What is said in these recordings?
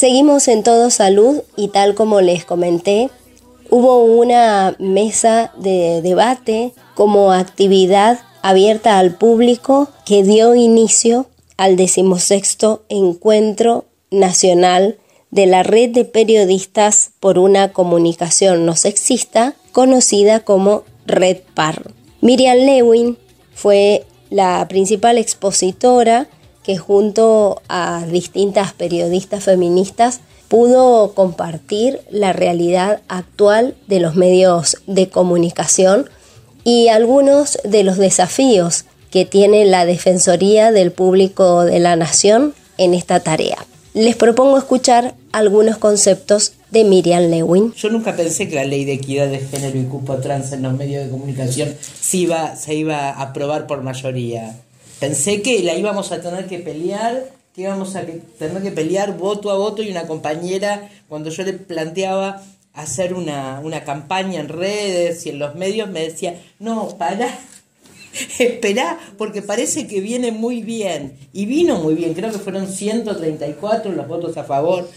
Seguimos en Todo Salud y tal como les comenté, hubo una mesa de debate como actividad abierta al público que dio inicio al decimosexto Encuentro Nacional de la Red de Periodistas por una Comunicación No Sexista, conocida como Red PAR. Miriam Lewin fue la principal expositora junto a distintas periodistas feministas pudo compartir la realidad actual de los medios de comunicación y algunos de los desafíos que tiene la Defensoría del Público de la Nación en esta tarea. Les propongo escuchar algunos conceptos de Miriam Lewin. Yo nunca pensé que la ley de equidad de género y cupo trans en los medios de comunicación se iba, se iba a aprobar por mayoría. Pensé que la íbamos a tener que pelear, que íbamos a tener que pelear voto a voto y una compañera, cuando yo le planteaba hacer una, una campaña en redes y en los medios, me decía, no, para, Esperá, porque parece que viene muy bien. Y vino muy bien, creo que fueron 134 los votos a favor.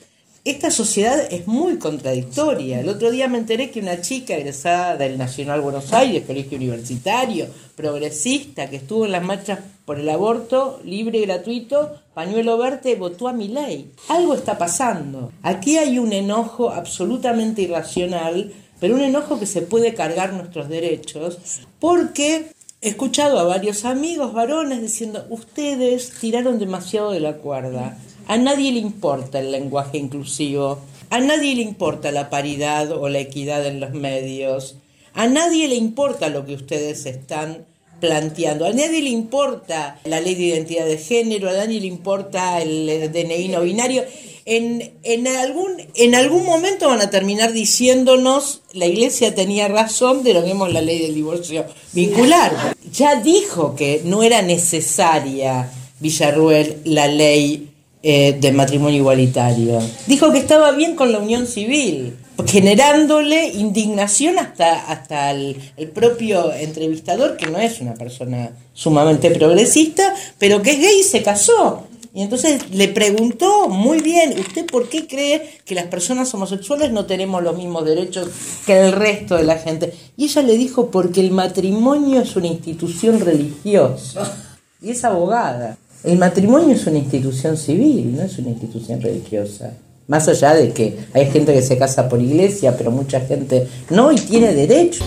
Esta sociedad es muy contradictoria. El otro día me enteré que una chica egresada del Nacional Buenos Aires, colegio universitario, progresista, que estuvo en las marchas por el aborto libre y gratuito, pañuelo verde, votó a mi ley. Algo está pasando. Aquí hay un enojo absolutamente irracional, pero un enojo que se puede cargar nuestros derechos, porque He escuchado a varios amigos varones diciendo, ustedes tiraron demasiado de la cuerda. A nadie le importa el lenguaje inclusivo. A nadie le importa la paridad o la equidad en los medios. A nadie le importa lo que ustedes están planteando. A nadie le importa la ley de identidad de género, a nadie le importa el DNI no binario en, en, algún, en algún momento van a terminar diciéndonos la iglesia tenía razón, deroguemos la ley del divorcio vincular. Ya dijo que no era necesaria Villarruel la ley eh, de matrimonio igualitario. Dijo que estaba bien con la unión civil, generándole indignación hasta, hasta el, el, propio entrevistador, que no es una persona sumamente progresista, pero que es gay y se casó. Y entonces le preguntó muy bien, ¿usted por qué cree que las personas homosexuales no tenemos los mismos derechos que el resto de la gente? Y ella le dijo, porque el matrimonio es una institución religiosa. Y es abogada. El matrimonio es una institución civil, no es una institución religiosa. Más allá de que hay gente que se casa por iglesia, pero mucha gente no y tiene derecho.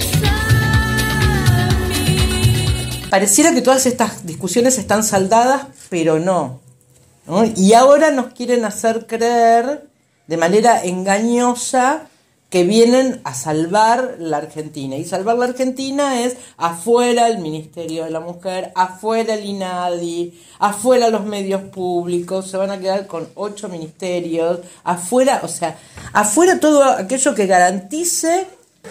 Pareciera que todas estas discusiones están saldadas, pero no. Y ahora nos quieren hacer creer de manera engañosa que vienen a salvar la Argentina. Y salvar la Argentina es afuera el Ministerio de la Mujer, afuera el INADI, afuera los medios públicos, se van a quedar con ocho ministerios, afuera, o sea, afuera todo aquello que garantice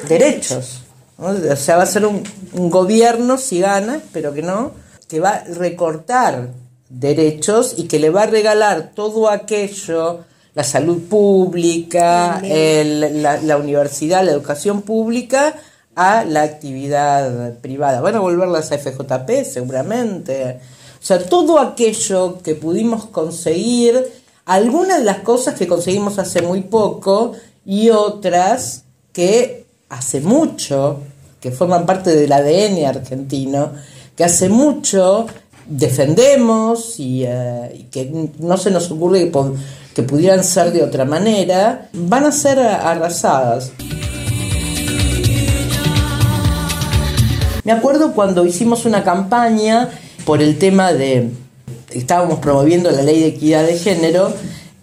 derechos. O sea, va a ser un, gobierno, si gana, pero que no, que va a recortar derechos y que le va a regalar todo aquello, la salud pública, la, universidad, la educación pública, a la actividad privada. Van a volverlas a FJP seguramente. O sea, todo aquello que pudimos conseguir, algunas de las cosas que conseguimos hace muy poco y otras que hace mucho, que forman parte del ADN argentino, que hace mucho defendemos eh, y, que no se nos ocurre que, que, pudieran ser de otra manera, van a ser arrasadas. Me acuerdo cuando hicimos una campaña por el tema de, estábamos promoviendo la ley de equidad de género,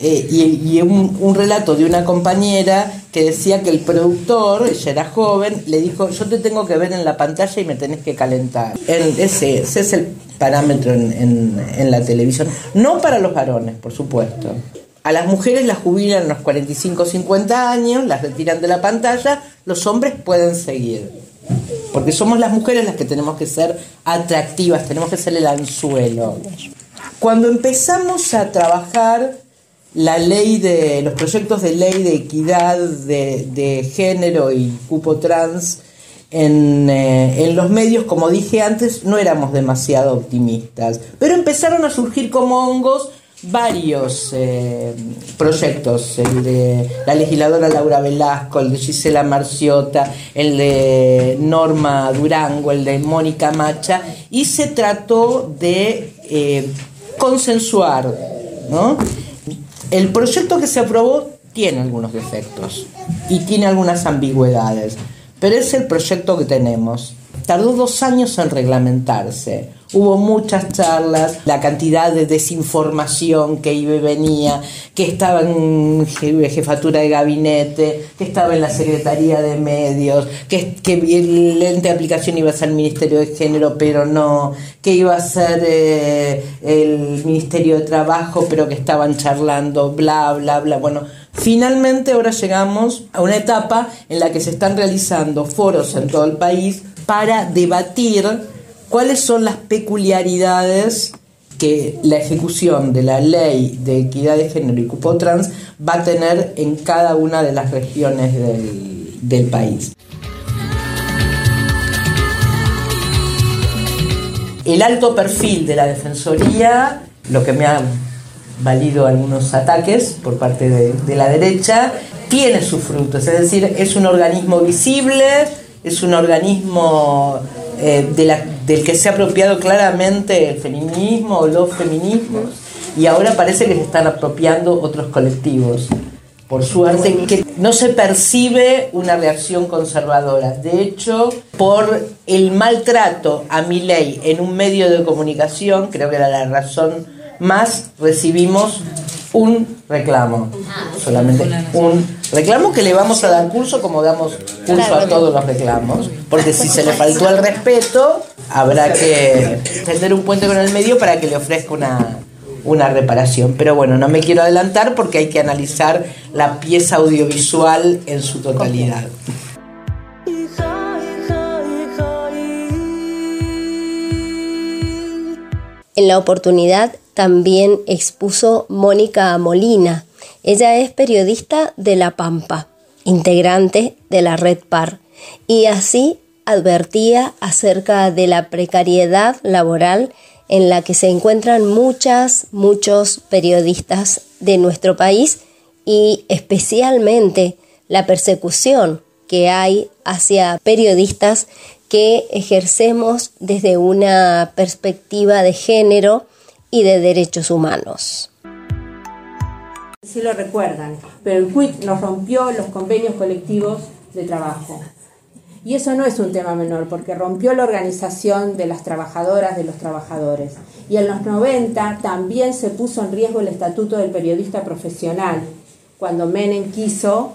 eh, y, un, relato de una compañera que decía que el productor, ella era joven, le dijo, yo te tengo que ver en la pantalla y me tenés que calentar. ese, ese es el parámetro en, la televisión. No para los varones, por supuesto. A las mujeres las jubilan a los 45 50 años, las retiran de la pantalla, los hombres pueden seguir. Porque somos las mujeres las que tenemos que ser atractivas, tenemos que ser el anzuelo. Cuando empezamos a trabajar la ley de los proyectos de ley de equidad de, género y cupo trans en, eh, en, los medios, como dije antes, no éramos demasiado optimistas. Pero empezaron a surgir como hongos varios eh, proyectos, el de la legisladora Laura Velasco, el de Gisela Marciota, el de Norma Durango, el de Mónica Macha, y se trató de eh, consensuar. ¿no? El proyecto que se aprobó tiene algunos defectos y tiene algunas ambigüedades, pero es el proyecto que tenemos. Tardó dos años en reglamentarse Hubo muchas charlas, la cantidad de desinformación que iba y venía, que estaba en jefatura de gabinete, que estaba en la Secretaría de Medios, que, que el ente de aplicación iba a ser el Ministerio de Género, pero no, que iba a ser eh, el Ministerio de Trabajo, pero que estaban charlando, bla, bla, bla. Bueno, finalmente ahora llegamos a una etapa en la que se están realizando foros en todo el país para debatir cuáles son las peculiaridades que la ejecución de la ley de equidad de género y cupo trans va a tener en cada una de las regiones del, país. El alto perfil de la Defensoría, lo que me ha valido algunos ataques por parte de, de la derecha, tiene sus frutos, es decir, es un organismo visible, es un organismo eh, del que se ha apropiado claramente el feminismo o los feminismos y ahora parece que se están apropiando otros colectivos. Por suerte, que no se percibe una reacción conservadora. De hecho, por el maltrato a mi ley en un medio de comunicación, creo que era la razón más, recibimos un reclamo. Solamente un reclamo que le vamos a dar curso como damos curso a todos los reclamos. Porque si se le faltó el respeto, habrá que tender un puente con el medio para que le ofrezca una, una reparación. Pero bueno, no me quiero adelantar porque hay que analizar la pieza audiovisual en su totalidad. En la oportunidad también expuso Mónica Molina. Ella es periodista de La Pampa, integrante de la Red Par, y así advertía acerca de la precariedad laboral en la que se encuentran muchas, muchos periodistas de nuestro país y especialmente la persecución que hay hacia periodistas que ejercemos desde una perspectiva de género y de derechos humanos. Sí lo recuerdan, pero el CUIT nos rompió los convenios colectivos de trabajo. Y eso no es un tema menor, porque rompió la organización de las trabajadoras, de los trabajadores. Y en los 90 también se puso en riesgo el estatuto del periodista profesional, cuando Menem quiso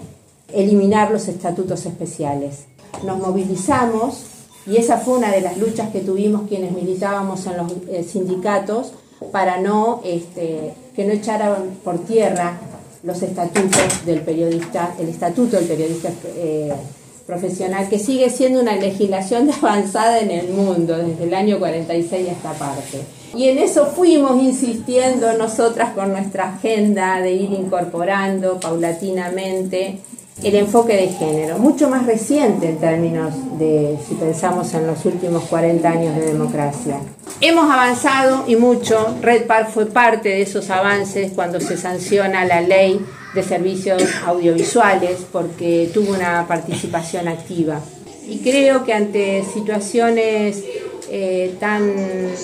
eliminar los estatutos especiales. Nos movilizamos y esa fue una de las luchas que tuvimos quienes militábamos en los eh, sindicatos para no este, que no echaran por tierra los estatutos del periodista, el estatuto del periodista eh, profesional, que sigue siendo una legislación avanzada en el mundo desde el año 46 a esta parte. Y en eso fuimos insistiendo nosotras con nuestra agenda de ir incorporando paulatinamente el enfoque de género, mucho más reciente en términos de, si pensamos en los últimos 40 años de democracia. Hemos avanzado y mucho, Red Park fue parte de esos avances cuando se sanciona la ley de servicios audiovisuales porque tuvo una participación activa. Y creo que ante situaciones eh, tan,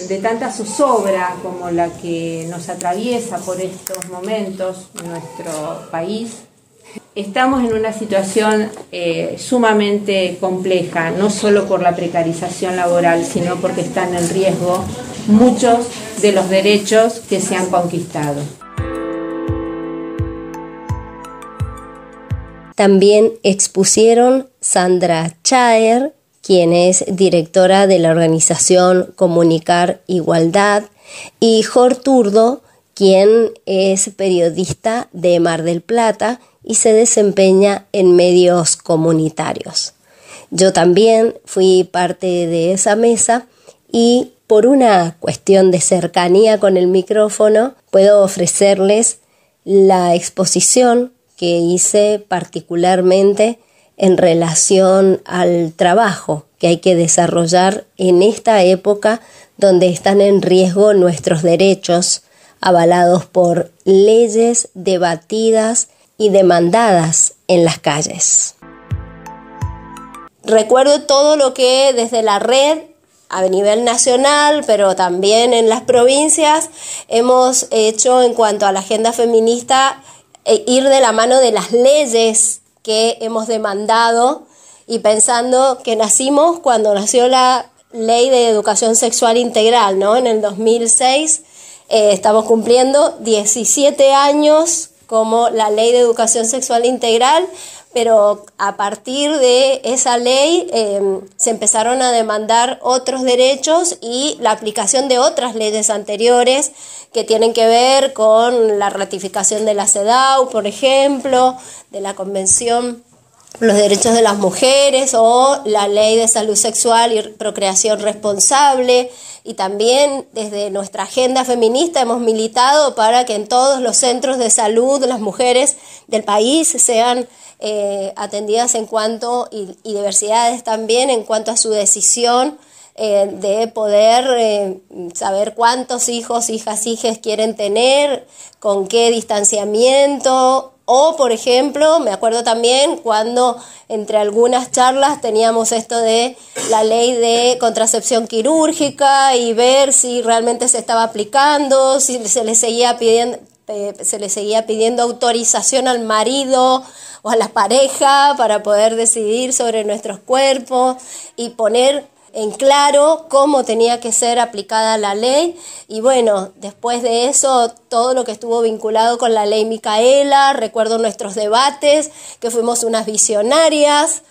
de tanta zozobra como la que nos atraviesa por estos momentos en nuestro país, Estamos en una situación eh, sumamente compleja, no solo por la precarización laboral, sino porque están en riesgo muchos de los derechos que se han conquistado. También expusieron Sandra Chaer, quien es directora de la organización Comunicar Igualdad, y Jor Turdo, quien es periodista de Mar del Plata y se desempeña en medios comunitarios. Yo también fui parte de esa mesa y por una cuestión de cercanía con el micrófono puedo ofrecerles la exposición que hice particularmente en relación al trabajo que hay que desarrollar en esta época donde están en riesgo nuestros derechos avalados por leyes debatidas y demandadas en las calles. Recuerdo todo lo que desde la red a nivel nacional, pero también en las provincias, hemos hecho en cuanto a la agenda feminista, e ir de la mano de las leyes que hemos demandado y pensando que nacimos cuando nació la ley de educación sexual integral, ¿no? En el 2006 eh, estamos cumpliendo 17 años como la ley de educación sexual integral, pero a partir de esa ley em, se empezaron a demandar otros derechos y la aplicación de otras leyes anteriores que tienen que ver con la ratificación de la CEDAW, por ejemplo, de la Convención los derechos de las mujeres o la ley de salud sexual y procreación responsable. Y también desde nuestra agenda feminista hemos militado para que en todos los centros de salud las mujeres del país sean eh, atendidas en cuanto y, diversidades también en cuanto a su decisión eh, de poder eh, saber cuántos hijos, hijas, hijas quieren tener, con qué distanciamiento, o, por ejemplo, me acuerdo también cuando entre algunas charlas teníamos esto de la ley de contracepción quirúrgica y ver si realmente se estaba aplicando, si se le seguía pidiendo, eh, se le seguía pidiendo autorización al marido o a la pareja para poder decidir sobre nuestros cuerpos y poner en claro cómo tenía que ser aplicada la ley y bueno, después de eso todo lo que estuvo vinculado con la ley Micaela, recuerdo nuestros debates, que fuimos unas visionarias,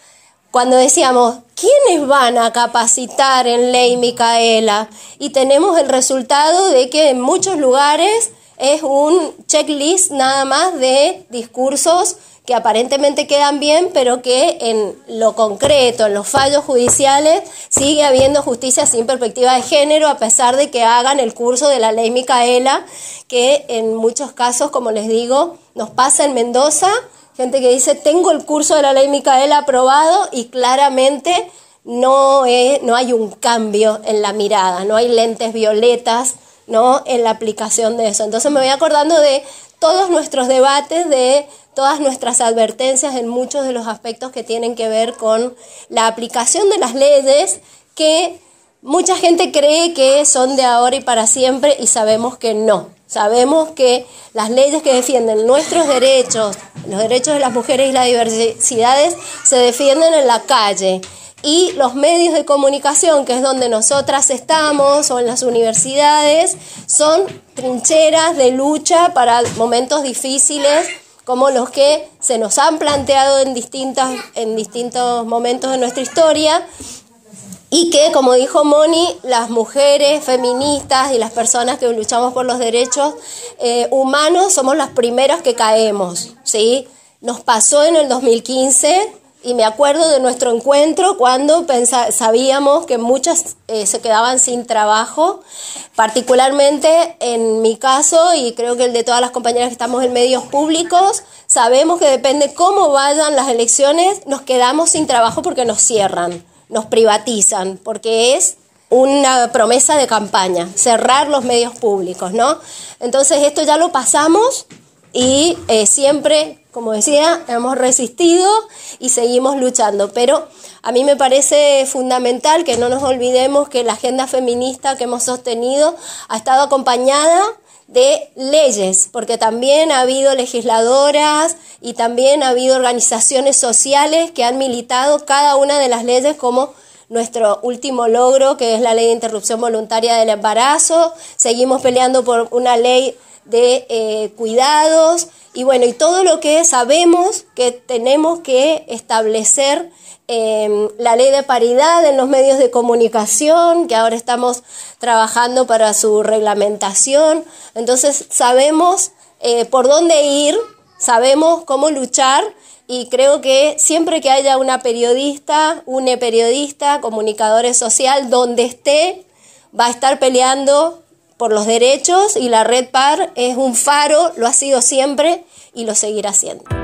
cuando decíamos, ¿quiénes van a capacitar en ley Micaela? Y tenemos el resultado de que en muchos lugares es un checklist nada más de discursos que aparentemente quedan bien, pero que en lo concreto, en los fallos judiciales, sigue habiendo justicia sin perspectiva de género, a pesar de que hagan el curso de la ley Micaela, que en muchos casos, como les digo, nos pasa en Mendoza, gente que dice, tengo el curso de la ley Micaela aprobado y claramente no, no hay un cambio en la mirada, no hay lentes violetas ¿no? en la aplicación de eso. Entonces me voy acordando de todos nuestros debates, de todas nuestras advertencias en muchos de los aspectos que tienen que ver con la aplicación de las leyes que mucha gente cree que son de ahora y para siempre y sabemos que no. Sabemos que las leyes que defienden nuestros derechos, los derechos de las mujeres y las diversidades, se defienden en la calle. Y los medios de comunicación, que es donde nosotras estamos, o en las universidades, son trincheras de lucha para momentos difíciles como los que se nos han planteado en, distintas, en distintos momentos de nuestra historia y que, como dijo Moni, las mujeres feministas y las personas que luchamos por los derechos eh, humanos somos las primeras que caemos, ¿sí? Nos pasó en el 2015 y me acuerdo de nuestro encuentro cuando sabíamos que muchas eh, se quedaban sin trabajo, particularmente en mi caso y creo que el de todas las compañeras que estamos en medios públicos, sabemos que depende cómo vayan las elecciones, nos quedamos sin trabajo porque nos cierran, nos privatizan, porque es una promesa de campaña, cerrar los medios públicos, ¿no? Entonces esto ya lo pasamos y eh, siempre como decía, hemos resistido y seguimos luchando, pero a mí me parece fundamental que no nos olvidemos que la agenda feminista que hemos sostenido ha estado acompañada de leyes, porque también ha habido legisladoras y también ha habido organizaciones sociales que han militado cada una de las leyes como nuestro último logro, que es la ley de interrupción voluntaria del embarazo. Seguimos peleando por una ley de eh, cuidados y bueno, y todo lo que sabemos que tenemos que establecer em, la ley de paridad en los medios de comunicación, que ahora estamos trabajando para su reglamentación. Entonces sabemos eh, por dónde ir, sabemos cómo luchar y creo que siempre que haya una periodista, una periodista, comunicadores social, donde esté, va a estar peleando por los derechos y la Red Par es un faro, lo ha sido siempre y lo seguirá siendo.